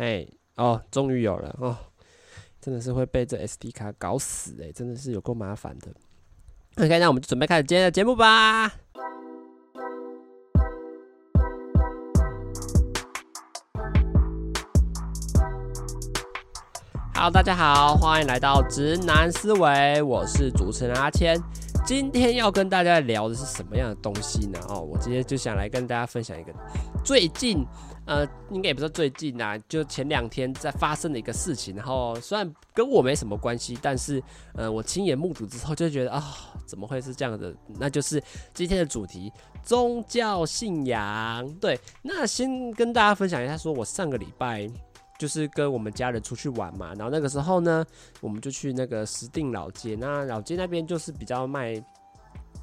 哎，哦，终于有了哦，真的是会被这 SD 卡搞死哎，真的是有够麻烦的。OK，那我们就准备开始今天的节目吧。Hello，大家好，欢迎来到直男思维，我是主持人阿谦。今天要跟大家聊的是什么样的东西呢？哦，我今天就想来跟大家分享一个最近，呃，应该也不是最近啊，就前两天在发生的一个事情。然后虽然跟我没什么关系，但是，呃，我亲眼目睹之后就觉得啊、怎么会是这样的？那就是今天的主题——宗教信仰。对，那先跟大家分享一下，说我上个礼拜。就是跟我们家人出去玩嘛，然后那个时候呢，我们就去那个石碇老街。那老街那边就是比较卖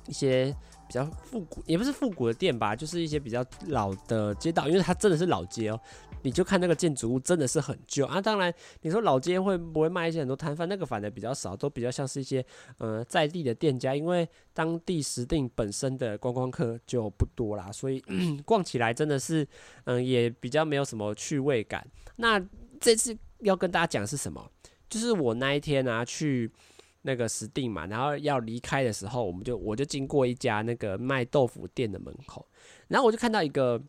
一些比较复古，也不是复古的店吧，就是一些比较老的街道，因为它真的是老街哦。你就看那个建筑物真的是很旧啊。当然，你说老街会不会卖一些很多摊贩？那个反而比较少，都比较像是一些呃在地的店家，因为当地时定本身的观光客就不多啦，所以 逛起来真的是嗯、呃、也比较没有什么趣味感。那这次要跟大家讲的是什么？就是我那一天啊去那个石定嘛，然后要离开的时候，我们就我就经过一家那个卖豆腐店的门口，然后我就看到一个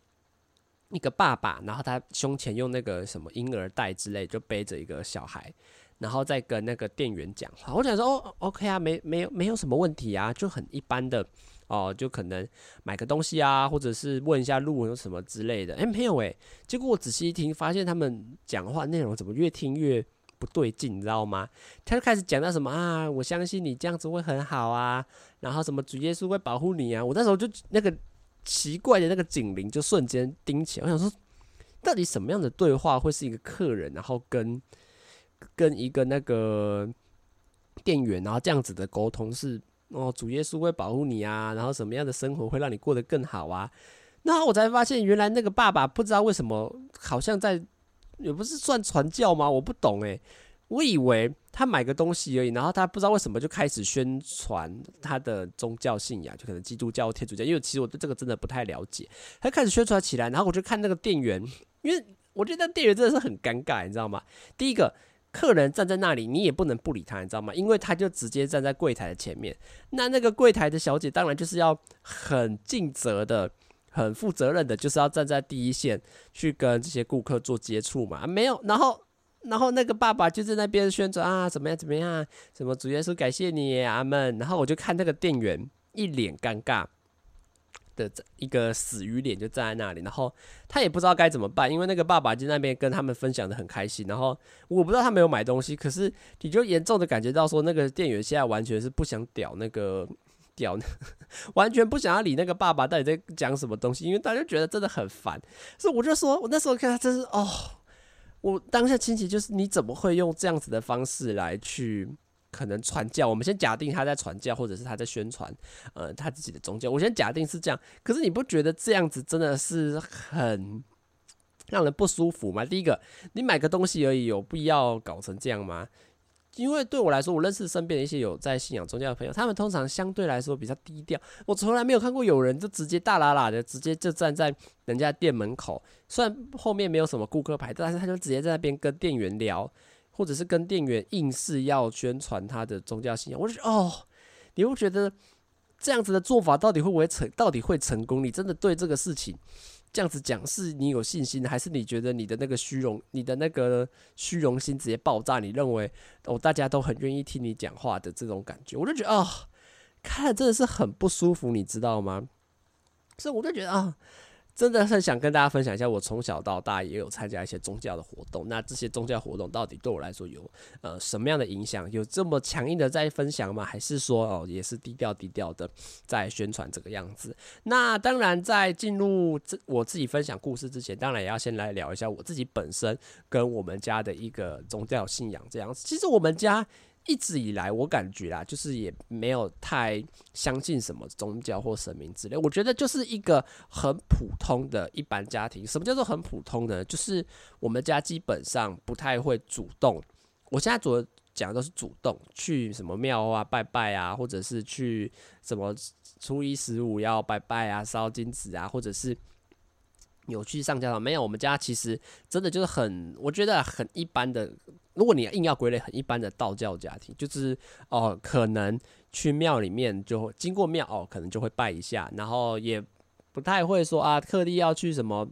一个爸爸，然后他胸前用那个什么婴儿袋之类，就背着一个小孩，然后再跟那个店员讲话。我想说哦，OK 啊，没没有没有什么问题啊，就很一般的。哦，就可能买个东西啊，或者是问一下路有什么之类的。哎，没有哎，结果我仔细一听，发现他们讲话内容怎么越听越不对劲，你知道吗？他就开始讲到什么啊，我相信你这样子会很好啊，然后什么主耶稣会保护你啊。我那时候就那个奇怪的那个警铃就瞬间叮起来，我想说，到底什么样的对话会是一个客人，然后跟跟一个那个店员，然后这样子的沟通是？哦，主耶稣会保护你啊，然后什么样的生活会让你过得更好啊？那我才发现，原来那个爸爸不知道为什么，好像在也不是算传教吗？我不懂诶。我以为他买个东西而已，然后他不知道为什么就开始宣传他的宗教信仰，就可能基督教、天主教，因为其实我对这个真的不太了解。他开始宣传起来，然后我就看那个店员，因为我觉得那店员真的是很尴尬，你知道吗？第一个。客人站在那里，你也不能不理他，你知道吗？因为他就直接站在柜台的前面。那那个柜台的小姐当然就是要很尽责的、很负责任的，就是要站在第一线去跟这些顾客做接触嘛。没有，然后，然后那个爸爸就在那边宣传啊，怎么样怎么样，什么主耶稣感谢你，阿门。然后我就看那个店员一脸尴尬。的一个死鱼脸就站在那里，然后他也不知道该怎么办，因为那个爸爸就在那边跟他们分享的很开心，然后我不知道他没有买东西，可是你就严重的感觉到说，那个店员现在完全是不想屌那个屌，完全不想要理那个爸爸到底在讲什么东西，因为大家觉得真的很烦，所以我就说，我那时候看他真是哦，我当下亲戚就是你怎么会用这样子的方式来去。可能传教，我们先假定他在传教，或者是他在宣传，呃，他自己的宗教。我先假定是这样，可是你不觉得这样子真的是很让人不舒服吗？第一个，你买个东西而已，有必要搞成这样吗？因为对我来说，我认识身边的一些有在信仰宗教的朋友，他们通常相对来说比较低调。我从来没有看过有人就直接大喇喇的，直接就站在人家店门口，虽然后面没有什么顾客排队，但是他就直接在那边跟店员聊。或者是跟店员硬是要宣传他的宗教信仰，我就觉哦，你会觉得这样子的做法到底会不会成？到底会成功？你真的对这个事情这样子讲，是你有信心，还是你觉得你的那个虚荣，你的那个虚荣心直接爆炸？你认为哦，大家都很愿意听你讲话的这种感觉，我就觉得啊，看了真的是很不舒服，你知道吗？所以我就觉得啊。真的很想跟大家分享一下，我从小到大也有参加一些宗教的活动。那这些宗教活动到底对我来说有呃什么样的影响？有这么强硬的在分享吗？还是说哦也是低调低调的在宣传这个样子？那当然，在进入这我自己分享故事之前，当然也要先来聊一下我自己本身跟我们家的一个宗教信仰这样子。其实我们家。一直以来，我感觉啦，就是也没有太相信什么宗教或神明之类。我觉得就是一个很普通的一般家庭。什么叫做很普通的？就是我们家基本上不太会主动。我现在主要讲的都是主动去什么庙啊拜拜啊，或者是去什么初一十五要拜拜啊、烧金纸啊，或者是有去上教堂没有？我们家其实真的就是很，我觉得很一般的。如果你硬要归类，很一般的道教家庭，就是哦，可能去庙里面就经过庙哦，可能就会拜一下，然后也不太会说啊，特地要去什么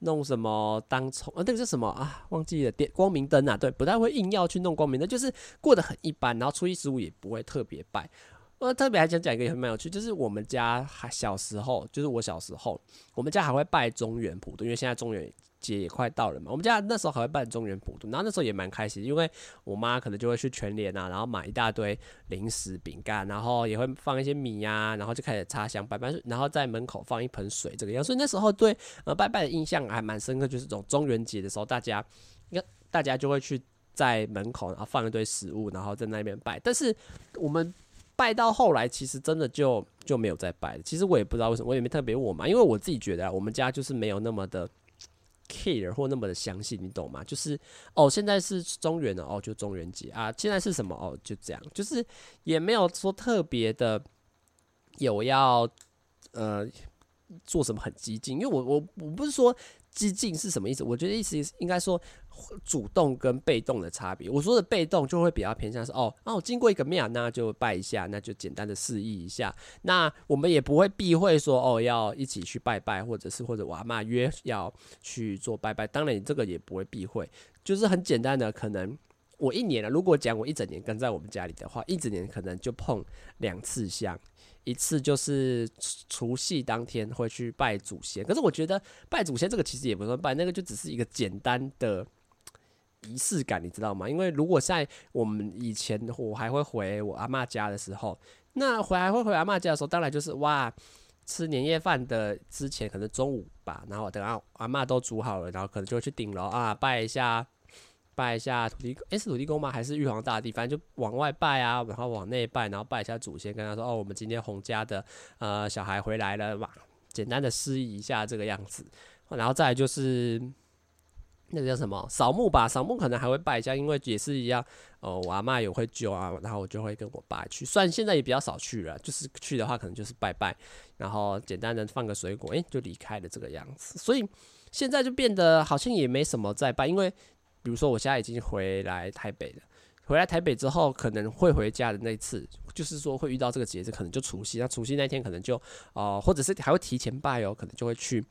弄什么当从啊，那个是什么啊？忘记了点光明灯啊？对，不太会硬要去弄光明灯，就是过得很一般。然后初一十五也不会特别拜。我特别还想讲一个也很蛮有趣，就是我们家还小时候，就是我小时候，我们家还会拜中原普渡，因为现在中原节也快到了嘛，我们家那时候还会办中元普渡，然后那时候也蛮开心，因为我妈可能就会去全联啊，然后买一大堆零食饼干，然后也会放一些米呀、然后就开始插香拜拜，然后在门口放一盆水这个样，所以那时候对呃拜拜的印象还蛮深刻，就是这种中元节的时候，大家应该大家就会去在门口，然后放一堆食物，然后在那边拜。但是我们拜到后来，其实真的就就没有再拜了。其实我也不知道为什么，我也没特别问我妈，因为我自己觉得啊，我们家就是没有那么的。Care 或那么的相信，你懂吗？就是哦，现在是中原的哦，就中元节啊。现在是什么哦？就这样，就是也没有说特别的有要呃做什么很激进，因为我我我不是说。激进是什么意思？我觉得意思应该说主动跟被动的差别。我说的被动就会比较偏向是哦哦，经过一个庙，那就拜一下，那就简单的示意一下。那我们也不会避讳说哦要一起去拜拜，或者是或者我阿妈约要去做拜拜。当然你这个也不会避讳，就是很简单的。可能我一年了，如果讲我一整年跟在我们家里的话，一整年可能就碰两次香。一次就是除夕当天会去拜祖先，可是我觉得拜祖先这个其实也不算拜，那个就只是一个简单的仪式感，你知道吗？因为如果在我们以前我还会回我阿嬷家的时候，那回还会回阿嬷家的时候，当然就是哇，吃年夜饭的之前可能中午吧，然后等到阿嬷都煮好了，然后可能就去顶楼啊拜一下。拜一下土地，诶，是土地公吗？还是玉皇大帝？反正就往外拜啊，然后往内拜，然后拜一下祖先，跟他说：“哦，我们今天洪家的呃小孩回来了嘛。”简单的示意一下这个样子，然后再就是那个叫什么扫墓吧，扫墓可能还会拜一下，因为也是一样。哦，我阿妈也会揪啊，然后我就会跟我爸去。虽然现在也比较少去了，就是去的话可能就是拜拜，然后简单的放个水果，诶，就离开了这个样子。所以现在就变得好像也没什么在拜，因为。比如说，我现在已经回来台北了。回来台北之后，可能会回家的那次，就是说会遇到这个节日，可能就除夕。那除夕那天，可能就哦、呃，或者是还会提前拜哦，可能就会去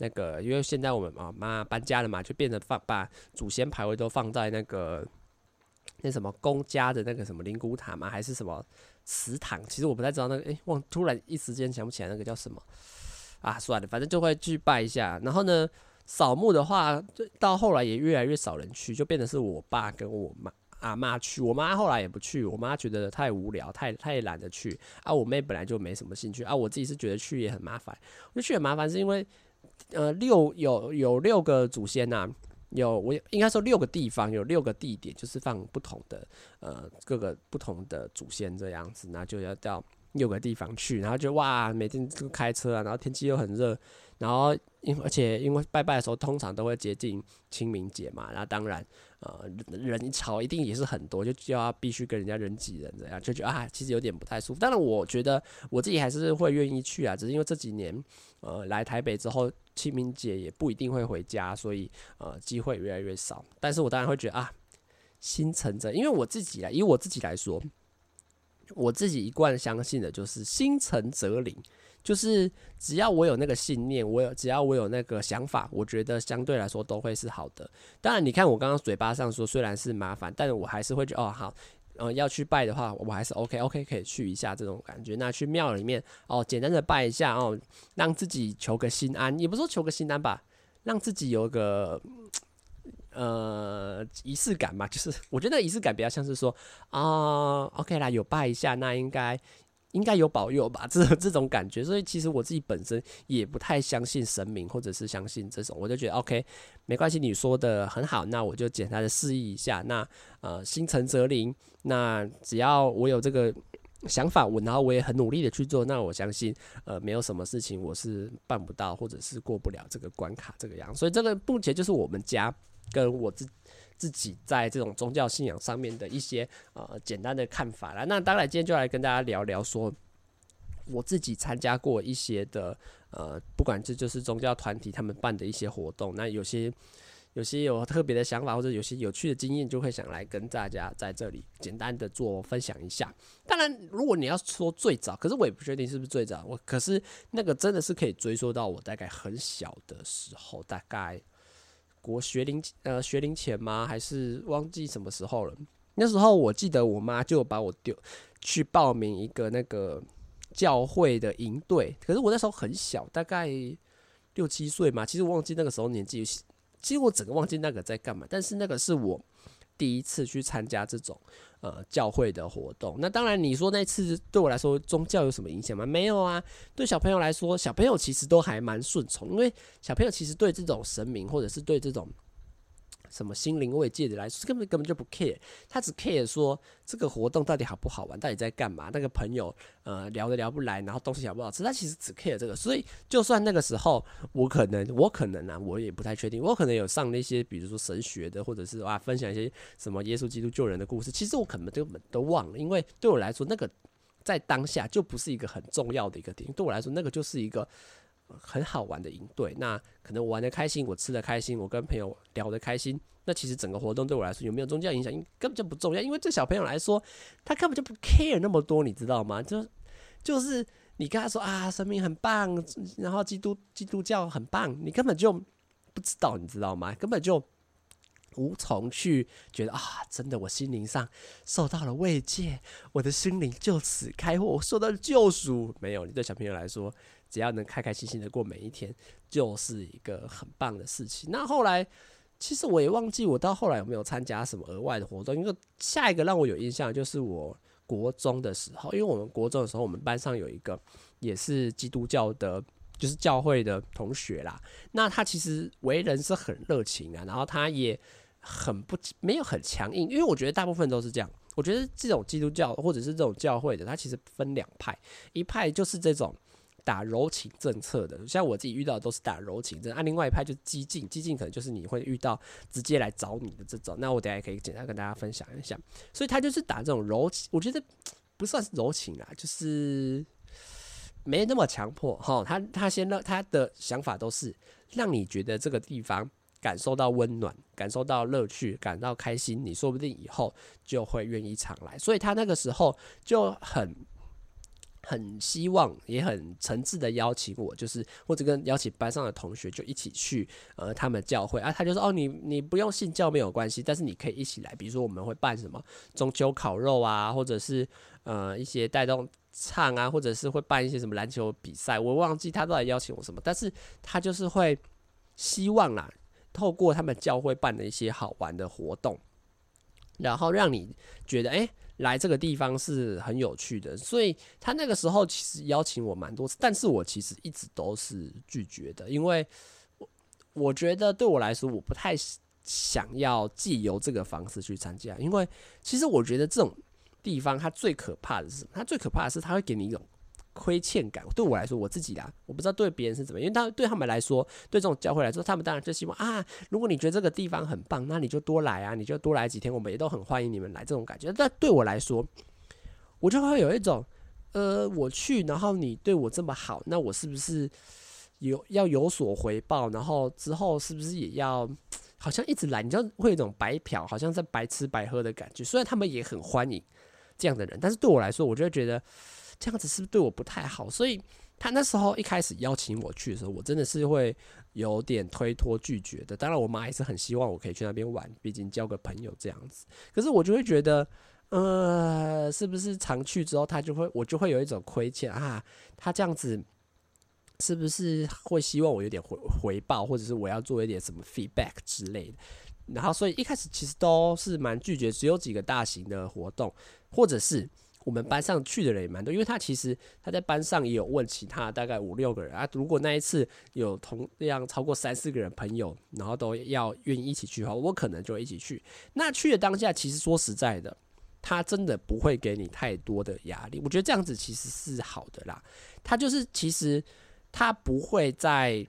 那个，因为现在我们啊妈搬家了嘛，就变成放把祖先牌位都放在那个那什么公家的那个什么灵骨塔嘛，还是什么祠堂？其实我不太知道那个，诶、欸，忘突然一时间想不起来那个叫什么啊，算了，反正就会去拜一下。然后呢？扫墓的话，就到后来也越来越少人去，就变成是我爸跟我妈阿妈去。我妈后来也不去，我妈觉得太无聊，太太懒得去。啊，我妹本来就没什么兴趣。啊，我自己是觉得去也很麻烦。我就去很麻烦，是因为呃六有有六个祖先呐、有我应该说六个地方，有六个地点，就是放不同的呃各个不同的祖先这样子，那就要到六个地方去，然后就哇，每天都开车啊，然后天气又很热。然后，因而且因为拜拜的时候通常都会接近清明节嘛，那当然，呃，人潮一定也是很多，就就要必须跟人家人挤人这样，就觉得啊，其实有点不太舒服。当然，我觉得我自己还是会愿意去啊，只是因为这几年，呃，来台北之后，清明节也不一定会回家，所以呃，机会越来越少。但是我当然会觉得啊，心诚着，因为我自己啊，以我自己来说，我自己一贯相信的就是心诚则灵。就是只要我有那个信念，我有只要我有那个想法，我觉得相对来说都会是好的。当然，你看我刚刚嘴巴上说虽然是麻烦，但是我还是会觉得哦好，呃要去拜的话，我还是 OK OK 可以去一下这种感觉。那去庙里面哦，简单的拜一下哦，让自己求个心安，也不说求个心安吧，让自己有个呃仪式感嘛。就是 我觉得仪式感比较像是说啊、OK 啦，有拜一下，那应该。应该有保佑吧，这这种感觉，所以其实我自己本身也不太相信神明，或者是相信这种，我就觉得 OK，没关系，你说的很好，那我就简单的示意一下，那呃心诚则灵，那只要我有这个想法，我然后我也很努力的去做，那我相信呃没有什么事情我是办不到，或者是过不了这个关卡这个样，所以这个目前就是我们家跟我自。自己在这种宗教信仰上面的一些呃简单的看法啦。那当然，今天就来跟大家聊聊说，我自己参加过一些的，呃，不管这就是宗教团体他们办的一些活动，那有些有些有特别的想法或者有些有趣的经验，就会想来跟大家在这里简单的做分享一下。当然，如果你要说最早，可是我也不确定是不是最早，我可是那个真的是可以追溯到我大概很小的时候，大概国学龄呃学龄前吗？还是忘记什么时候了？那时候我记得我妈就把我丢去报名一个那个。教会的营队，可是我那时候很小，大概六七岁嘛。其实我忘记那个时候年纪，其实我整个忘记那个在干嘛。但是那个是我第一次去参加这种呃教会的活动。那当然，你说那次对我来说宗教有什么影响吗？没有啊。对小朋友来说，小朋友其实都还蛮顺从，因为小朋友其实对这种神明或者是对这种。什么心灵慰藉的来，根本根本就不 care，他只 care 说这个活动到底好不好玩，到底在干嘛，那个朋友呃聊得聊不来，然后东西好不好吃，他其实只 care 这个。所以就算那个时候我可能我可能啊，我也不太确定，我可能有上那些比如说神学的，或者是啊分享一些什么耶稣基督救人的故事，其实我可能根本都忘了，因为对我来说那个在当下就不是一个很重要的一个点，对我来说那个就是一个。很好玩的营队，那可能我玩得开心，我吃得开心，我跟朋友聊得开心，那其实整个活动对我来说有没有宗教影响，根本就不重要，因为对小朋友来说，他根本就不 care 那么多，你知道吗？就就是你跟他说啊，神明很棒，然后基督基督教很棒，你根本就不知道，你知道吗？根本就无从去觉得啊，真的我心灵上受到了慰藉，我的心灵就此开阔，我受到了救赎。没有，你对小朋友来说。只要能开开心心的过每一天，就是一个很棒的事情。那后来，其实我也忘记我到后来有没有参加什么额外的活动。因为下一个让我有印象就是我国中的时候，因为我们国中的时候，我们班上有一个也是基督教的，就是教会的同学啦。那他其实为人是很热情啊，然后他也很不没有很强硬，因为我觉得大部分都是这样。我觉得这种基督教或者是这种教会的，他其实分两派，一派就是这种。打柔情政策的，像我自己遇到的都是打柔情政，啊，另外一派就激进，激进可能就是你会遇到直接来找你的这种。那我等下可以简单跟大家分享一下。所以他就是打这种柔情，我觉得不算是柔情啦，就是没那么强迫哈。他他先让他的想法都是让你觉得这个地方感受到温暖，感受到乐趣，感到开心，你说不定以后就会愿意常来。所以他那个时候就很。很希望，也很诚挚的邀请我，就是或者跟邀请班上的同学就一起去呃他们教会啊。他就说哦，你你不用信教没有关系，但是你可以一起来。比如说我们会办什么中秋烤肉啊，或者是呃一些带动唱啊，或者是会办一些什么篮球比赛。我忘记他到底邀请我什么，但是他就是会希望啦，透过他们教会办的一些好玩的活动，然后让你觉得哎。来这个地方是很有趣的，所以他那个时候其实邀请我蛮多次，但是我其实一直都是拒绝的，因为我我觉得对我来说，我不太想要借由这个方式去参加，因为其实我觉得这种地方它最可怕的是什么？它最可怕的是它会给你一种。亏欠感对我来说，我自己啦，我不知道对别人是怎么，因为他对他们来说，对这种教会来说，他们当然就希望啊，如果你觉得这个地方很棒，那你就多来啊，你就多来几天，我们也都很欢迎你们来这种感觉。但对我来说，我就会有一种，呃，我去，然后你对我这么好，那我是不是有要有所回报？然后之后是不是也要好像一直来？你就会有一种白嫖，好像在白吃白喝的感觉。虽然他们也很欢迎这样的人，但是对我来说，我就会觉得。这样子是不是对我不太好？所以他那时候一开始邀请我去的时候，我真的是会有点推脱拒绝的。当然，我妈也是很希望我可以去那边玩，毕竟交个朋友这样子。可是我就会觉得，呃，是不是常去之后，他就会我就会有一种亏欠啊？他这样子是不是会希望我有点回回报，或者是我要做一点什么 feedback 之类的？然后，所以一开始其实都是蛮拒绝，只有几个大型的活动，或者是。我们班上去的人也蛮多，因为他其实他在班上也有问其他大概五六个人啊。如果那一次有同样超过三四个人朋友，然后都要愿意一起去的话，我可能就一起去。那去的当下，其实说实在的，他真的不会给你太多的压力。我觉得这样子其实是好的啦。他就是其实他不会在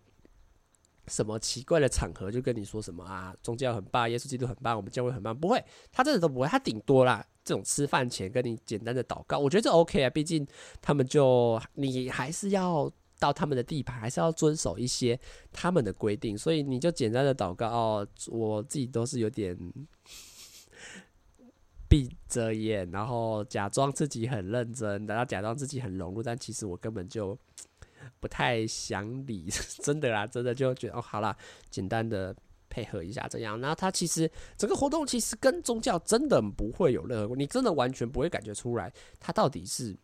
什么奇怪的场合就跟你说什么啊，宗教很棒，耶稣基督很棒，我们教会很棒，不会，他真的都不会。他顶多啦。这种吃饭前跟你简单的祷告，我觉得这 OK 啊，毕竟他们就你还是要到他们的地盘，还是要遵守一些他们的规定，所以你就简单的祷告哦。我自己都是有点闭着眼，然后假装自己很认真，然后假装自己很融入，但其实我根本就不太想理，真的啦，真的就觉得哦，好啦，简单的。配合一下这样，那它其实整个活动其实跟宗教真的不会有任何，你真的完全不会感觉出来，它到底是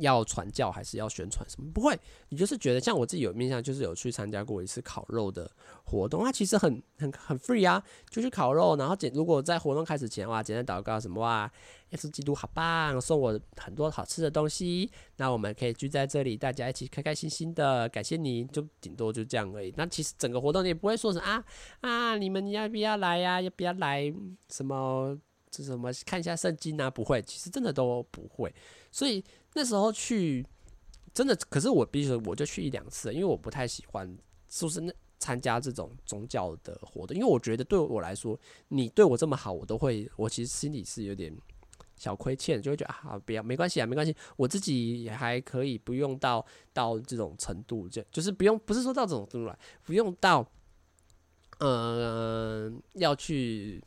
要传教还是要宣传什么？不会，你就是觉得像我自己有印象，就是有去参加过一次烤肉的活动，它其实很很很 free 啊，就去烤肉，然后简如果在活动开始前哇，简单祷告什么哇。耶稣基督好棒，送我很多好吃的东西。那我们可以聚在这里，大家一起开开心心的，感谢你，就顶多就这样而已。那其实整个活动你也不会说是啊啊，你们要不要来呀？要不要来？什么这什么看一下圣经啊？不会，其实真的都不会。所以那时候去真的，可是我必须，我就去一两次，因为我不太喜欢，就是那参加这种宗教的活动，因为我觉得对我来说，你对我这么好，我都会，我其实心里是有点。小亏欠就会觉得啊，不要，没关系啊，没关系，我自己也还可以，不用到到这种程度，就就是不用，不是说到这种程度来，不用到，呃，要去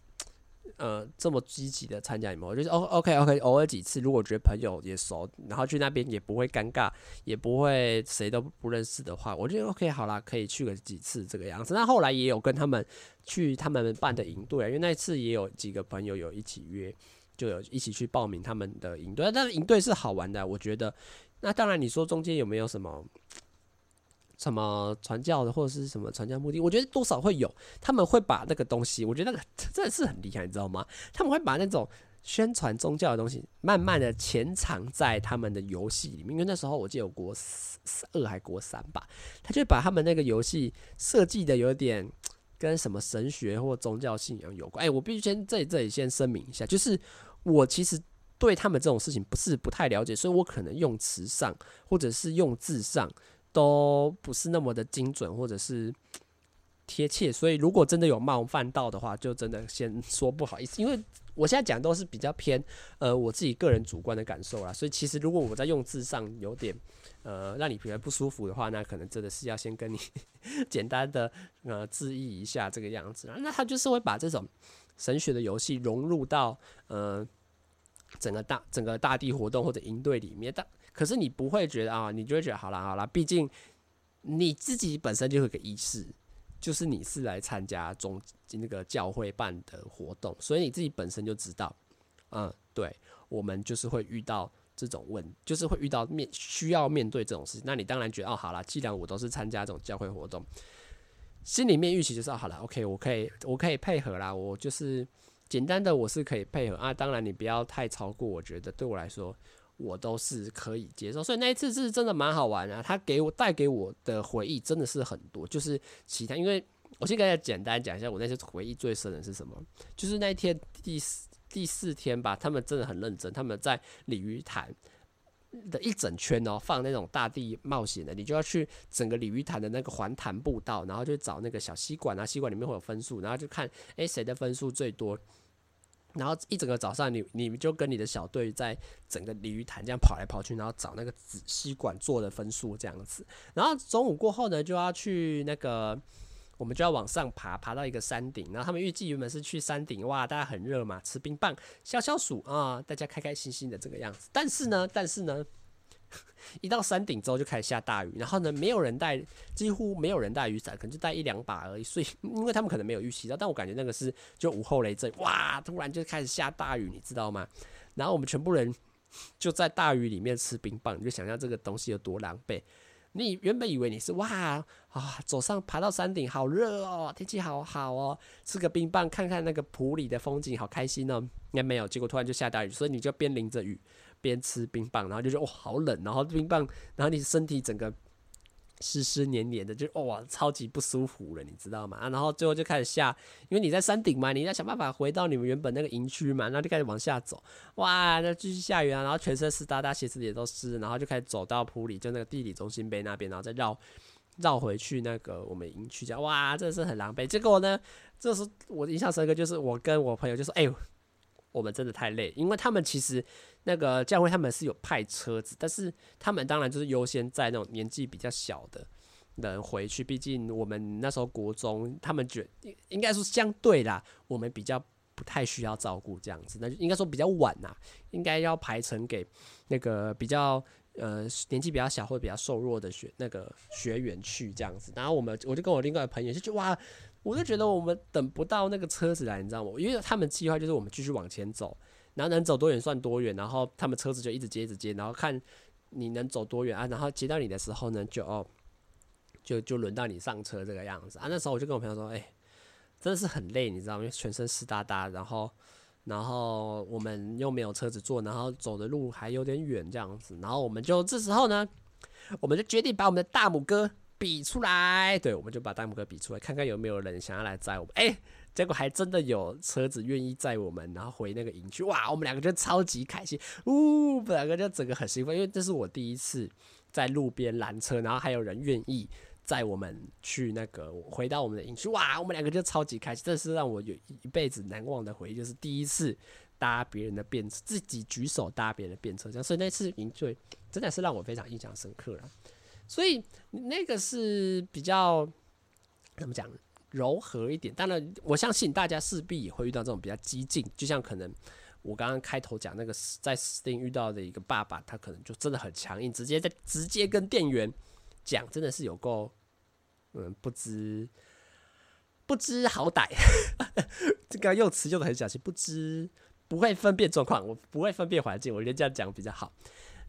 呃这么积极的参加你们，我就是 O OK OK，偶尔几次，如果觉得朋友也熟，然后去那边也不会尴尬，也不会谁都不认识的话，我觉得 OK 好啦，可以去个几次这个样子。那后来也有跟他们去他们办的营队，因为那一次也有几个朋友有一起约。就有一起去报名他们的营队，但是营队是好玩的，我觉得。那当然，你说中间有没有什么什么传教的，或者是什么传教目的？我觉得多少会有。他们会把那个东西，我觉得那个 真的是很厉害，你知道吗？他们会把那种宣传宗教的东西，慢慢的潜藏在他们的游戏里面。因为那时候我记得有国二还国三吧，他就把他们那个游戏设计的有点跟什么神学或宗教信仰有关。哎，我必须先这里这里先声明一下，就是。我其实对他们这种事情不是不太了解，所以我可能用词上或者是用字上都不是那么的精准或者是贴切，所以如果真的有冒犯到的话，就真的先说不好意思，因为我现在讲都是比较偏呃我自己个人主观的感受啦，所以其实如果我在用字上有点呃让你觉得不舒服的话，那可能真的是要先跟你 简单的呃致意一下这个样子，那他就是会把这种。神学的游戏融入到呃整个大整个大地活动或者营队里面，但可是你不会觉得啊，你就会觉得好啦好啦，毕竟你自己本身就有个仪式，就是你是来参加中那个教会办的活动，所以你自己本身就知道，嗯，对，我们就是会遇到这种问，就是会遇到面需要面对这种事情，那你当然觉得哦，好啦，既然我都是参加这种教会活动。心里面预期就是好了，OK，我可以，我可以配合啦。我就是简单的，我是可以配合啊。当然，你不要太超过，我觉得对我来说，我都是可以接受。所以那一次是真的蛮好玩啊。他给我带给我的回忆真的是很多，就是其他，因为我先给大家简单讲一下，我那些回忆最深的是什么？就是那一天第四第四天吧，他们真的很认真，他们在鲤鱼潭。的一整圈哦，放那种大地冒险的，你就要去整个鲤鱼潭的那个环潭步道，然后就找那个小吸管啊，吸管里面会有分数，然后就看诶谁的分数最多，然后一整个早上你你就跟你的小队在整个鲤鱼潭这样跑来跑去，然后找那个纸吸管做的分数这样子，然后中午过后呢就要去那个。我们就要往上爬，爬到一个山顶。然后他们预计原本是去山顶，哇，大家很热嘛，吃冰棒、消消暑啊，大家开开心心的这个样子。但是呢，但是呢，一到山顶之后就开始下大雨，然后呢，没有人带，几乎没有人带雨伞，可能就带一两把而已。所以，因为他们可能没有预期到，但我感觉那个是就午后雷阵，哇，突然就开始下大雨，你知道吗？然后我们全部人就在大雨里面吃冰棒，你就想象这个东西有多狼狈。你原本以为你是哇啊，走上爬到山顶，好热哦，天气好好哦，吃个冰棒，看看那个埔里的风景，好开心哦。应该没有，结果突然就下大雨，所以你就边淋着雨边吃冰棒，然后就觉得哦好冷，然后冰棒，然后你身体整个。湿湿黏黏的，就哇，超级不舒服了，你知道吗？啊，然后最后就开始下，因为你在山顶嘛，你要想办法回到你们原本那个营区嘛，然后就开始往下走，哇，那继续下雨啊，然后全身湿哒哒，鞋子也都湿，然后就开始走到普里，就那个地理中心碑那边，然后再绕绕回去那个我们营区，这样哇，真的是很狼狈。结果呢，这时我印象深刻，就是我跟我朋友就说，哎呦。我们真的太累，因为他们其实那个教会他们是有派车子，但是他们当然就是优先载那种年纪比较小的人回去，毕竟我们那时候国中，他们觉应该说相对啦，我们比较不太需要照顾这样子，那就应该说比较晚啦，应该要排成给那个比较。呃，年纪比较小或者比较瘦弱的学那个学员去这样子，然后我们我就跟我另外的朋友就哇，我就觉得我们等不到那个车子来，你知道吗？因为他们计划就是我们继续往前走，然后能走多远算多远，然后他们车子就一直接一直接，然后看你能走多远啊，然后接到你的时候呢，就哦，就就轮到你上车这个样子啊。那时候我就跟我朋友说，哎、真的是很累，你知道吗？全身湿哒哒，然后。然后我们又没有车子坐，然后走的路还有点远，这样子。然后我们就这时候呢，我们就决定把我们的大拇哥比出来。对，我们就把大拇哥比出来，看看有没有人想要来载我们。哎，结果还真的有车子愿意载我们，然后回那个营区。哇，我们两个就超级开心，呜，我们两个就整个很兴奋，因为这是我第一次在路边拦车，然后还有人愿意。载我们去那个回到我们的营区，哇，我们两个就超级开心，这是让我有一辈子难忘的回忆，就是第一次搭别人的便车，自己举手搭别人的便车，这样，所以那次营队真的是让我非常印象深刻了。所以那个是比较怎么讲柔和一点，当然我相信大家势必也会遇到这种比较激进，就像可能我刚刚开头讲那个在 Steam 遇到的一个爸爸，他可能就真的很强硬，直接在直接跟店员讲，真的是有够。嗯，不知不知好歹，这个用词用的很小心，不知不会分辨状况，我不会分辨环境，我觉得这样讲比较好。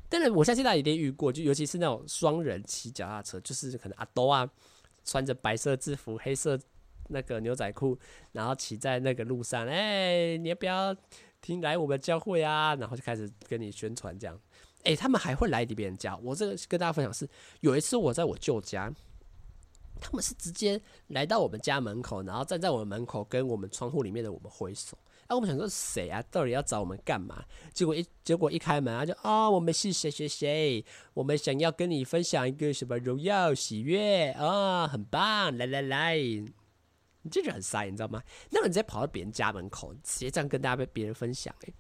但是我相信大家一定遇过，就尤其是那种双人骑脚踏车，就是可能阿兜啊，穿着白色制服、黑色那个牛仔裤，然后骑在那个路上，哎、你要不要听来我们教会啊？然后就开始跟你宣传这样。哎、他们还会来别人家。我这个跟大家分享是，有一次我在我舅家。他们是直接来到我们家门口，然后站在我们门口跟我们窗户里面的我们挥手。哎、我们想说谁啊？到底要找我们干嘛？结果一结果一开门啊，就啊、哦，我们是谁谁谁，我们想要跟你分享一个什么荣耀喜悦啊、哦，很棒，来来来，你这就很塞，你知道吗？那么你直接跑到别人家门口，直接这样跟大家被别人分享、欸，哎，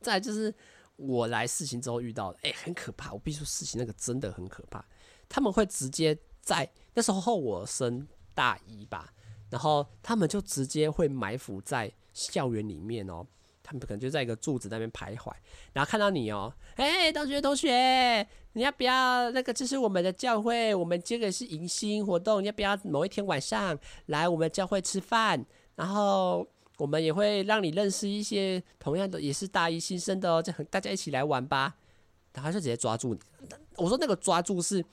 再就是我来事情之后遇到的，哎、很可怕。我必须说事情那个真的很可怕，他们会直接。在那时候我升大一吧，然后他们就直接会埋伏在校园里面哦，他们可能就在一个柱子那边徘徊，然后看到你哦，哎，同学同学，你要不要那个？这是我们的教会，我们这个是迎新活动，你要不要某一天晚上来我们教会吃饭？然后我们也会让你认识一些同样的也是大一新生的哦，就大家一起来玩吧。然后就直接抓住你，我说那个抓住是。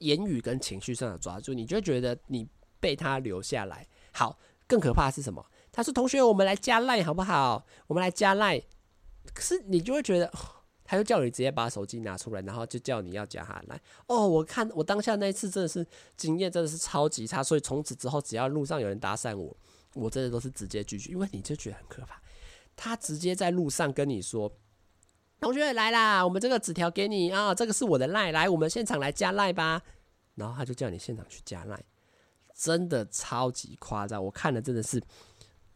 言语跟情绪上的抓住，你就觉得你被他留下来。好，更可怕的是什么？他说：“同学，我们来加赖好不好？我们来加赖。”可是你就会觉得，他就叫你直接把手机拿出来，然后就叫你要加他来。哦，我看我当下那一次真的是经验真的是超级差，所以从此之后，只要路上有人搭讪我，我真的都是直接拒绝，因为你就觉得很可怕。他直接在路上跟你说。同学来啦，我们这个纸条给你啊，这个是我的赖，来，我们现场来加赖吧。然后他就叫你现场去加赖，真的超级夸张。我看了真的是，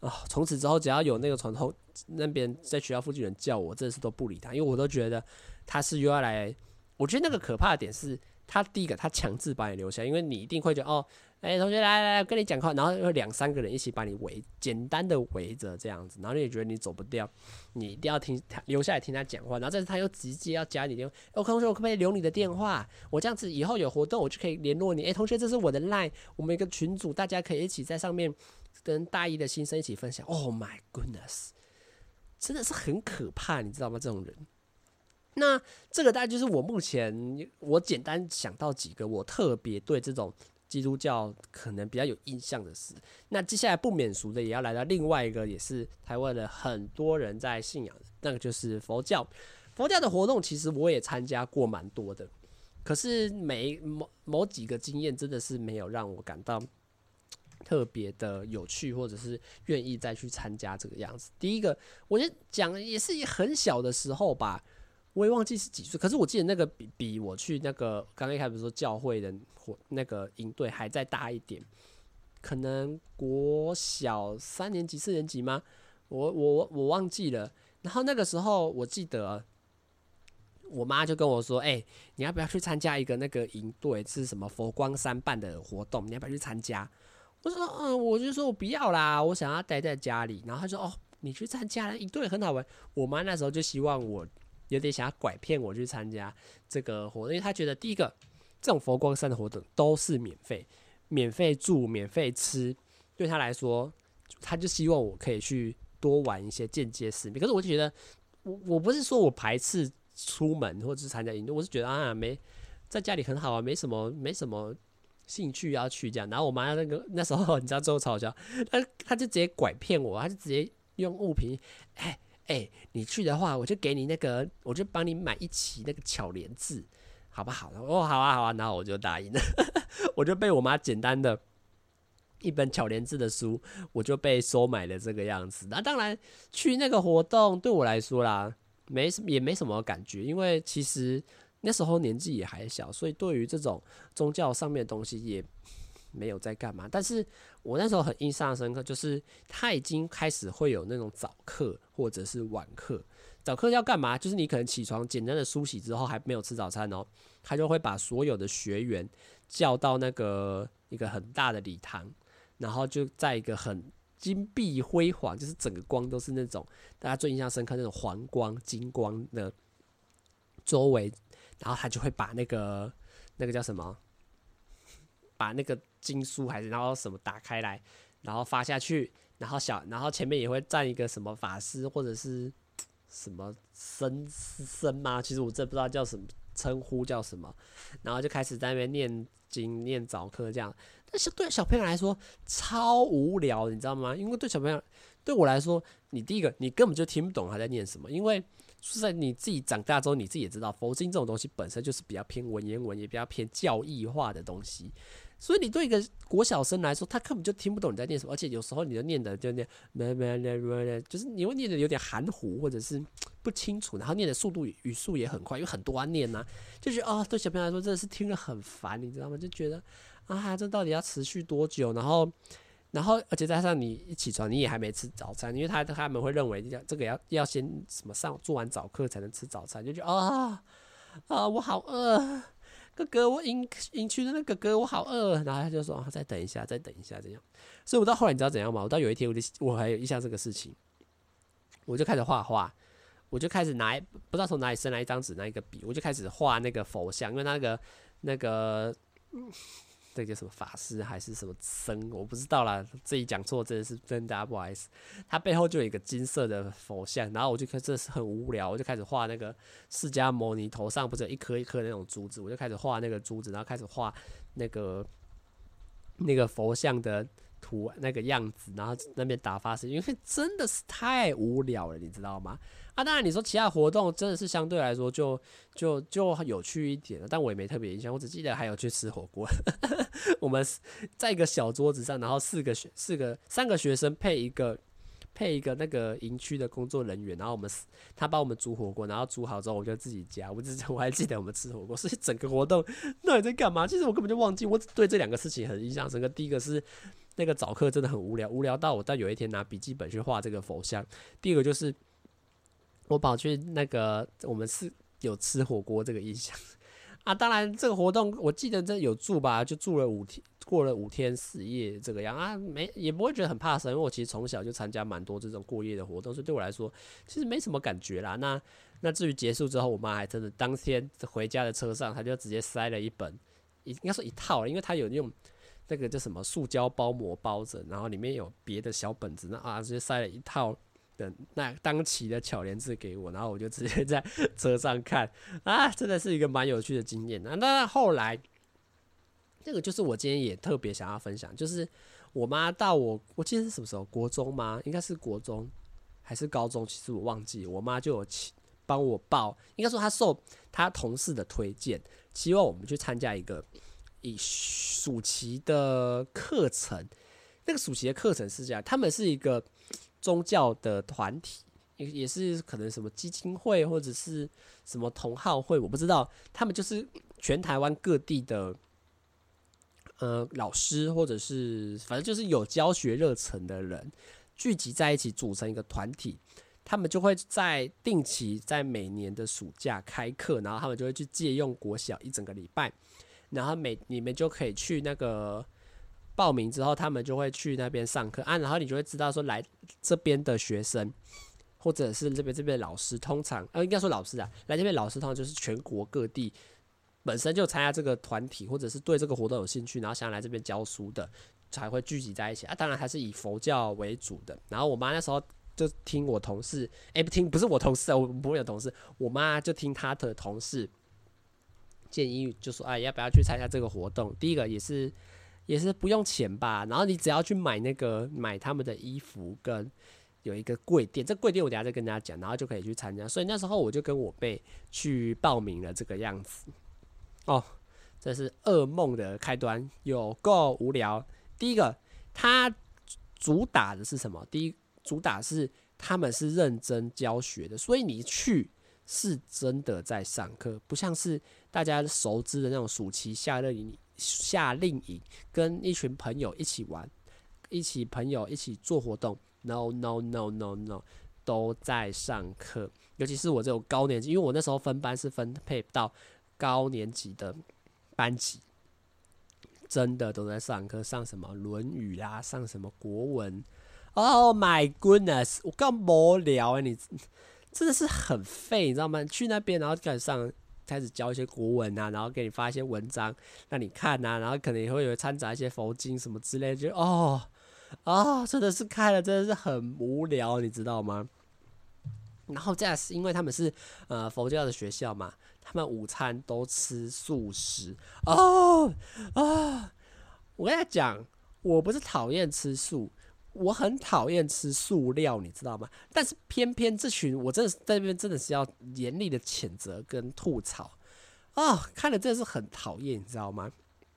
啊，从此之后只要有那个传统那边在学校附近人叫我，这次都不理他，因为我都觉得他是又要来。我觉得那个可怕的点是，他第一个他强制把你留下，因为你一定会觉得哦。哎、同学来来来，跟你讲话，然后有两三个人一起把你围，简单的围着这样子，然后你也觉得你走不掉，你一定要听他留下来听他讲话，然后这次他又直接要加你电话，我、哦、同学我可不可以留你的电话？我这样子以后有活动我就可以联络你。哎、同学这是我的 line，我们一个群组，大家可以一起在上面跟大一的新生一起分享。Oh my goodness，真的是很可怕，你知道吗？这种人。那这个大概就是我目前我简单想到几个我特别对这种。基督教可能比较有印象的事，那接下来不免俗的也要来到另外一个，也是台湾的很多人在信仰的，那个就是佛教。佛教的活动其实我也参加过蛮多的，可是每某某几个经验真的是没有让我感到特别的有趣，或者是愿意再去参加这个样子。第一个，我就讲也是很小的时候吧。我也忘记是几岁，可是我记得那个比比我去那个刚一开始说教会的或那个营队还再大一点，可能国小三年级四年级吗？我我我忘记了。然后那个时候我记得，我妈就跟我说：“哎、你要不要去参加一个那个营队，是什么佛光山办的活动？你要不要去参加？”我说：“嗯，我就说我不要啦，我想要待在家里。”然后她说：“哦，你去参加了营队很好玩。”我妈那时候就希望我有点想要拐骗我去参加这个活动，因为他觉得第一个这种佛光山的活动都是免费，免费住，免费吃，对他来说，他就希望我可以去。多玩一些间接视频，可是我就觉得，我我不是说我排斥出门或者是参加营队，我是觉得啊，没在家里很好啊，没什么没什么兴趣要去这样。然后我妈那个 那时候你知道最后嘲笑，他他就直接拐骗我，他就直接用物品，哎、哎、你去的话，我就给你那个，我就帮你买一期那个巧连字，好不好？哦，好啊好啊，然后我就答应了，我就被我妈简单的。一本巧连字的书，我就被收买了这个样子。那当然，去那个活动对我来说啦，没什也没什么感觉，因为其实那时候年纪也还小，所以对于这种宗教上面的东西也没有在干嘛。但是我那时候很印象深刻，就是他已经开始会有那种早课或者是晚课。早课要干嘛？就是你可能起床简单的梳洗之后还没有吃早餐哦，他就会把所有的学员叫到那个一个很大的礼堂。然后就在一个很金碧辉煌，就是整个光都是那种大家最印象深刻那种黄光、金光的周围，然后他就会把那个那个叫什么，把那个经书还是然后什么打开来，然后发下去，然后小然后前面也会站一个什么法师或者是什么僧僧吗？其实我真不知道叫什么称呼叫什么，然后就开始在那边念经念早课这样。但是对小朋友来说超无聊，你知道吗？因为对小朋友，对我来说，你第一个你根本就听不懂他在念什么，因为是在你自己长大之后，你自己也知道，佛经这种东西本身就是比较偏文言文，也比较偏教义化的东西。所以你对一个国小生来说，他根本就听不懂你在念什么，而且有时候你的念的就念，就是你会念的有点含糊或者是不清楚，然后念的速度语速也很快，有很多啊念呐、就觉得、哦，对小朋友来说真的是听了很烦，你知道吗？就觉得啊，这到底要持续多久？然后，然后，而且加上你一起床，你也还没吃早餐，因为他他们会认为要这个要要先什么上做完早课才能吃早餐，就觉得啊啊，我好饿。哥哥，我隐隐去的那个哥哥，我好饿。然后他就说：“啊，再等一下，再等一下，这样。”所以，我到后来你知道怎样吗？我到有一天，我就我还有印象这个事情，我就开始画画，我就开始拿不知道从哪里伸来一张纸，拿一个笔，我就开始画那个佛像，因为那个那个。这个什么法师还是什么僧，我不知道啦。自己讲错真的是真的不好意思。他背后就有一个金色的佛像，然后我就开始很无聊，我就开始画那个释迦牟尼头上不是有一颗一颗那种珠子，我就开始画那个珠子，然后开始画那个那个佛像的图那个样子，然后那边打发时间，因为真的是太无聊了，你知道吗？啊，当然你说其他活动真的是相对来说就就就有趣一点了，但我也没特别印象，我只记得还有去吃火锅。我们在一个小桌子上，然后四个学四个三个学生配一个配一个那个营区的工作人员，然后我们他帮我们煮火锅，然后煮好之后我就自己夹。我只我还记得我们吃火锅，所以整个活动到底在干嘛？其实我根本就忘记，我对这两个事情很印象深刻。第一个是那个早课真的很无聊，无聊到我到有一天拿笔记本去画这个佛像。第二个就是。我跑去那个，我们是有吃火锅这个印象 啊。当然，这个活动我记得这有住吧，就住了五天，过了五天四夜这个样啊，没也不会觉得很怕生，因为我其实从小就参加蛮多这种过夜的活动，所以对我来说其实没什么感觉啦。那那至于结束之后，我妈还真的当天回家的车上，她就直接塞了一本，应该说一套，因为她有用那个叫什么塑胶包膜包着，然后里面有别的小本子，那啊直接塞了一套。的那当期的巧连智给我，然后我就直接在车上看啊，真的是一个蛮有趣的经验。那那后来，这个就是我今天也特别想要分享，就是我妈到我，我记得是什么时候？国中吗？应该是国中还是高中？其实我忘记。我妈就有帮我报，应该说她受她同事的推荐，希望我们去参加一个以暑期的课程。那个暑期的课程是这样，他们是一个。宗教的团体也也是可能什么基金会或者是什么同好会，我不知道。他们就是全台湾各地的呃老师，或者是反正就是有教学热忱的人，聚集在一起组成一个团体，他们就会在定期在每年的暑假开课，然后他们就会去借用国小一整个礼拜，然后每你们就可以去那个报名之后，他们就会去那边上课啊，然后你就会知道说来这边的学生或者是这边这边老师，通常呃应该说老师啊，来这边老师通常就是全国各地本身就参加这个团体或者是对这个活动有兴趣，然后想来这边教书的。才会聚集在一起啊！当然还是以佛教为主的。然后我妈那时候就听我同事，哎，不听，不是我同事啊，我不会有同事。我妈就听她的同事建议，就说：“哎，要不要去参加这个活动？第一个也是也是不用钱吧。然后你只要去买那个买他们的衣服，跟有一个贵店，这贵店我等下再跟大家讲，然后就可以去参加。所以那时候我就跟我妹去报名了，这个样子。哦，这是噩梦的开端，有够无聊。第一个，他主打的是什么？第一，主打是他们是认真教学的，所以你去是真的在上课，不像是大家熟知的那种暑期夏令营、夏令营，跟一群朋友一起玩，一起朋友一起做活动。No No No No No，都在上课。尤其是我这种高年级，因为我那时候分班是分配到高年级的班级。真的都在上课，上什么《论语》啦，上什么国文。Oh my goodness，我刚无聊哎，你真的是很废，你知道吗？去那边然后开始上，开始教一些国文啊，然后给你发一些文章让你看啊，然后可能也会有掺杂一些佛经什么之类的，就哦哦，真的是看了真的是很无聊，你知道吗？然后这样是因为他们是呃佛教的学校嘛。他们午餐都吃素食哦啊！我跟你讲，我不是讨厌吃素，我很讨厌吃塑料，你知道吗？但是偏偏这群，我真的是在那边真的是要严厉的谴责跟吐槽啊、哦！看了真的是很讨厌，你知道吗？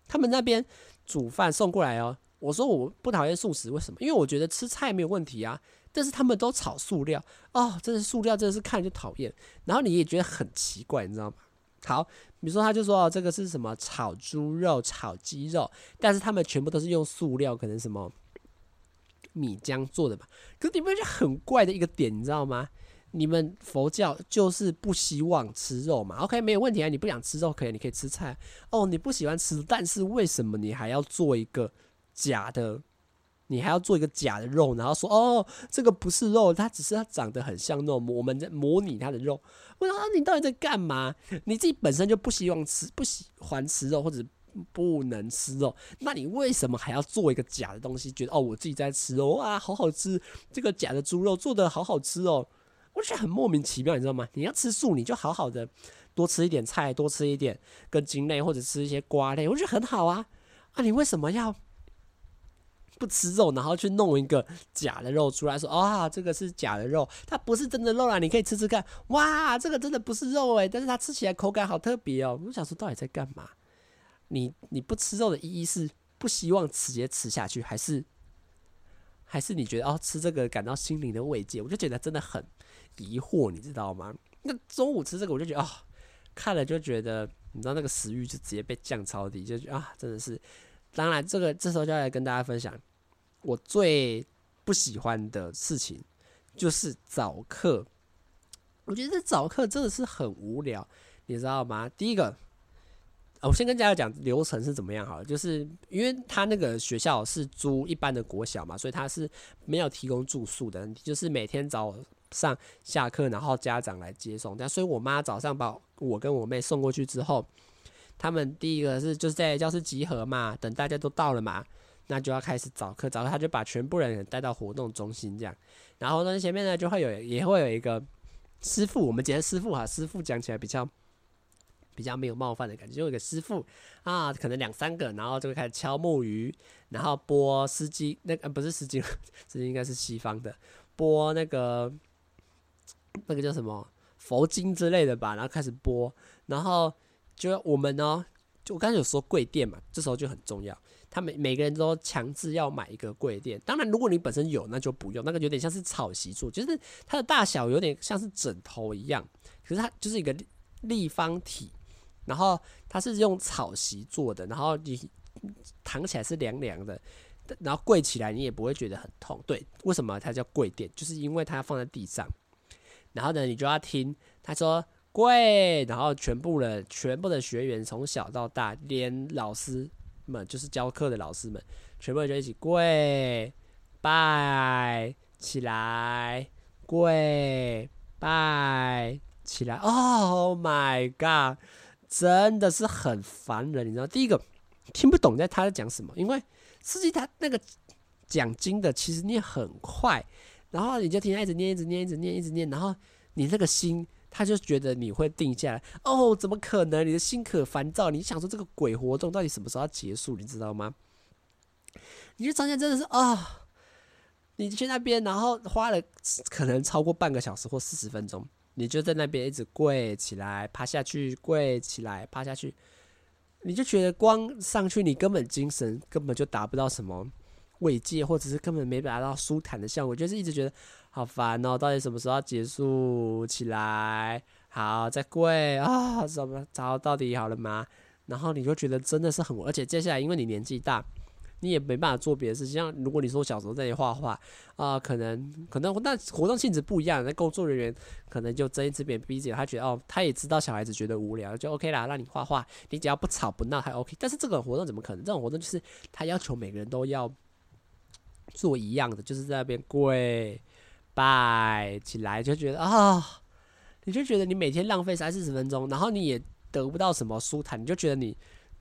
他们那边煮饭送过来哦，我说我不讨厌素食，为什么？因为我觉得吃菜没有问题啊。但是他们都炒塑料哦，真的塑料真的是看就讨厌，然后你也觉得很奇怪，你知道吗？好，比如说他就说，这个是什么炒猪肉、炒鸡肉，但是他们全部都是用塑料，可能什么米浆做的吧？可是你们就很怪的一个点，你知道吗？你们佛教就是不希望吃肉嘛？OK，没有问题啊，你不想吃肉可以，你可以吃菜哦。你不喜欢吃，但是为什么你还要做一个假的？你还要做一个假的肉，然后说哦，这个不是肉，它只是它长得很像肉，我们在模拟它的肉。我说啊，你到底在干嘛？你自己本身就不希望吃，不喜欢吃肉，或者不能吃肉，那你为什么还要做一个假的东西？觉得哦，我自己在吃肉啊，好好吃，这个假的猪肉做得好好吃哦，我觉得很莫名其妙，你知道吗？你要吃素，你就好好的多吃一点菜，多吃一点根茎类或者吃一些瓜类，我觉得很好啊。啊，你为什么要？不吃肉，然后去弄一个假的肉出来，说啊，这个是假的肉，它不是真的肉啦，你可以吃吃看。哇，这个真的不是肉诶，但是它吃起来口感好特别哦。我想说，到底在干嘛？你你不吃肉的意义是不希望直接吃下去，还是还是你觉得哦，吃这个感到心灵的慰藉？我就觉得真的很疑惑，你知道吗？那中午吃这个，我就觉得、哦，看了就觉得，你知道那个食欲就直接被降超低，就觉啊，真的是。当然，这个这时候就要来跟大家分享，我最不喜欢的事情就是早课。我觉得早课真的是很无聊，你知道吗？第一个，我先跟大家讲流程是怎么样好了，就是因为他那个学校是租一般的国小嘛，所以他是没有提供住宿的，就是每天早上下课，然后家长来接送。但所以我妈早上把我跟我妹送过去之后。他们第一个是就是在教室集合嘛，等大家都到了嘛，那就要开始早课。早课他就把全部人带到活动中心这样，然后呢前面呢就会有也会有一个师傅，我们简称师傅哈，师傅讲起来比较比较没有冒犯的感觉，就有一个师傅啊，可能两三个，然后就会开始敲木鱼，然后拨司机，那个、呃、不是丝巾，丝巾应该是西方的，拨那个那个叫什么佛经之类的吧，然后开始拨，然后。就我们呢，就我刚才有说跪垫嘛，这时候就很重要。他们每个人都强制要买一个跪垫。当然，如果你本身有，那就不用。那个有点像是草席做，就是它的大小有点像是枕头一样，可是它就是一个立方体，然后它是用草席做的，然后你躺起来是凉凉的。然后跪起来你也不会觉得很痛。对，为什么它叫跪垫？就是因为它要放在地上，然后呢，你就要听他说跪，然后全部的全部的学员从小到大，连老师们就是教课的老师们，全部人就一起跪拜起来，跪拜起来。Oh my god！真的是很烦人，你知道？第一个听不懂在他在讲什么，因为司机他那个讲经的其实念很快，然后你就听他一直念，一直念，一直念，一直念，然后你这个心他就觉得你会定下来。哦，怎么可能？你的心可烦躁，你想说这个鬼活动到底什么时候要结束？你知道吗？你就发现真的是啊、你去那边，然后花了可能超过半个小时或四十分钟。你就在那边一直跪起来，趴下去，跪起来，趴下去，你就觉得光上去，你根本精神根本就达不到什么慰藉，或者是根本没达到舒坦的效果，就是一直觉得好烦哦，到底什么时候要结束？起来，好，再跪啊，什么？找到底好了吗？然后你就觉得真的是很，而且接下来因为你年纪大。你也没办法做别的事情，像如果你说小时候在那画画啊，可能可能那活动性质不一样，那工作人员可能就睁一只眼闭一只眼，他觉得哦，他也知道小孩子觉得无聊，就 OK 啦，让你画画，你只要不吵不闹还 OK。但是这个活动怎么可能？这种活动就是他要求每个人都要做一样的，就是在那边跪拜起来，就觉得啊、你就觉得你每天浪费三四十分钟，然后你也得不到什么舒坦，你就觉得你。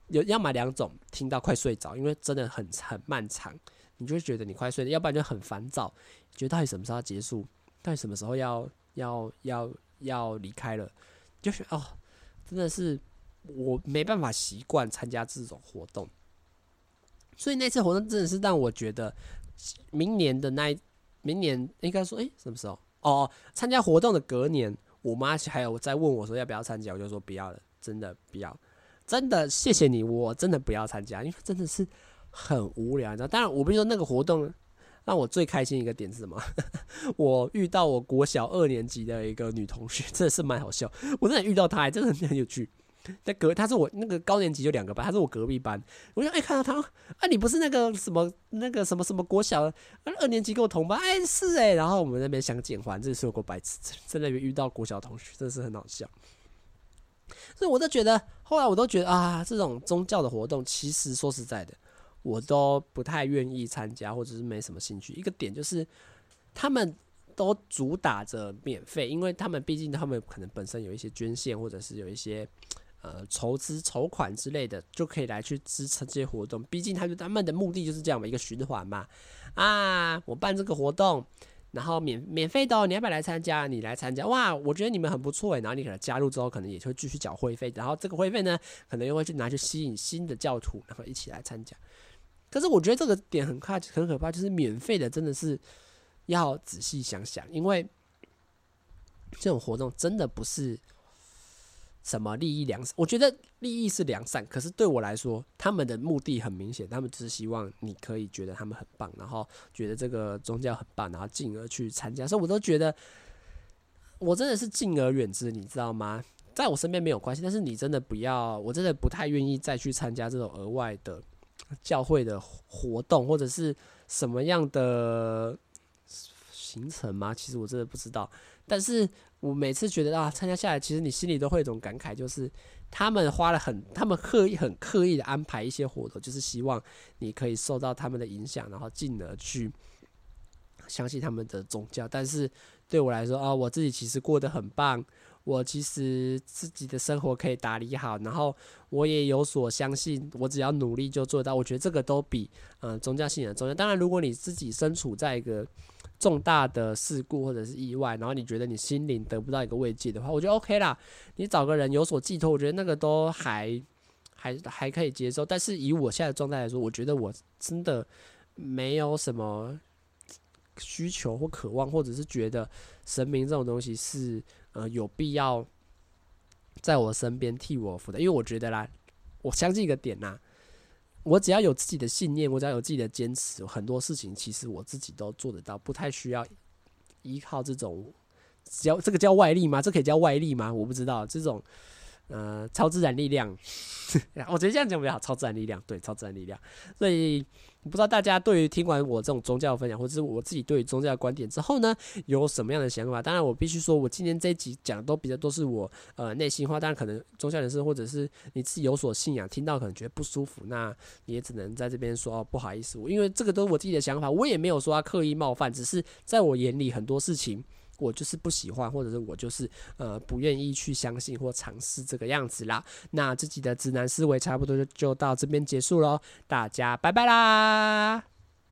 有要买两种，听到快睡着，因为真的很很漫长，你就会觉得你快睡了；要不然就很烦躁，觉得到底什么时候要结束，到底什么时候要要要要离开了，就是哦，真的是我没办法习惯参加这种活动，所以那次活动真的是让我觉得，明年的那一明年应该说，诶、什么时候？哦，参加活动的隔年，我妈还有在问我说要不要参加，我就说不要了，真的不要。真的谢谢你，我真的不要参加，因为真的是很无聊，你知道？当然，我不是说那个活动让我最开心一个点是什么？我遇到我国小二年级的一个女同学，真的是蛮好笑。我真的遇到她，还真的很有趣。在隔她是我那个高年级就两个班，她是我隔壁班。我就哎、看到她，啊你不是那个什么那个什么什么国小二年级跟我同班？哎、是哎、然后我们那边相见欢，这是我个白痴，在那边遇到国小同学，真的是很好笑。所以我都觉得，后来我都觉得啊，这种宗教的活动，其实说实在的，我都不太愿意参加，或者是没什么兴趣。一个点就是，他们都主打着免费，因为他们毕竟他们可能本身有一些捐献，或者是有一些呃筹资筹款之类的，就可以来去支撑这些活动。毕竟他们他们的目的就是这样嘛，一个循环嘛。啊，我办这个活动。然后免免费的，你要不要来参加？你来参加哇！我觉得你们很不错诶。然后你可能加入之后，可能也会继续缴会费。然后这个会费呢，可能又会去拿去吸引新的教徒，然后一起来参加。可是我觉得这个点很怕，很可怕，就是免费的真的是要仔细想想，因为这种活动真的不是。什么利益良善？我觉得利益是良善，可是对我来说，他们的目的很明显，他们只是希望你可以觉得他们很棒，然后觉得这个宗教很棒，然后进而去参加。所以我都觉得，我真的是敬而远之，你知道吗？在我身边没有关系，但是你真的不要，我真的不太愿意再去参加这种额外的教会的活动，或者是什么样的行程吗？其实我真的不知道，但是。我每次觉得啊，参加下来，其实你心里都会有一种感慨，就是他们花了很，他们刻意很刻意的安排一些活动，就是希望你可以受到他们的影响，然后进而去相信他们的宗教。但是对我来说啊，我自己其实过得很棒，我其实自己的生活可以打理好，然后我也有所相信，我只要努力就做到。我觉得这个都比嗯、呃、宗教信仰重要。当然，如果你自己身处在一个重大的事故或者是意外，然后你觉得你心灵得不到一个慰藉的话，我觉得 OK 啦。你找个人有所寄托，我觉得那个都还还还可以接受。但是以我现在的状态来说，我觉得我真的没有什么需求或渴望，或者是觉得神明这种东西是呃有必要在我身边替我负责。因为我觉得啦，我相信一个点呐。我只要有自己的信念，我只要有自己的坚持，很多事情其实我自己都做得到，不太需要依靠这种，叫这个叫外力吗？这可以叫外力吗？我不知道这种呃超自然力量。我觉得这样讲比较好，超自然力量，对，超自然力量。所以不知道大家对于听完我这种宗教分享，或者是我自己对于宗教观点之后呢，有什么样的想法？当然，我必须说，我今天这一集讲的都比较都是我呃内心话。当然，可能宗教人士或者是你自己有所信仰，听到可能觉得不舒服，那你也只能在这边说哦，不好意思，因为这个都是我自己的想法，我也没有说要刻意冒犯，只是在我眼里很多事情。我就是不喜欢，或者是我就是呃不愿意去相信或尝试这个样子啦。那自己的直男思维差不多就就到这边结束喽，大家拜拜啦。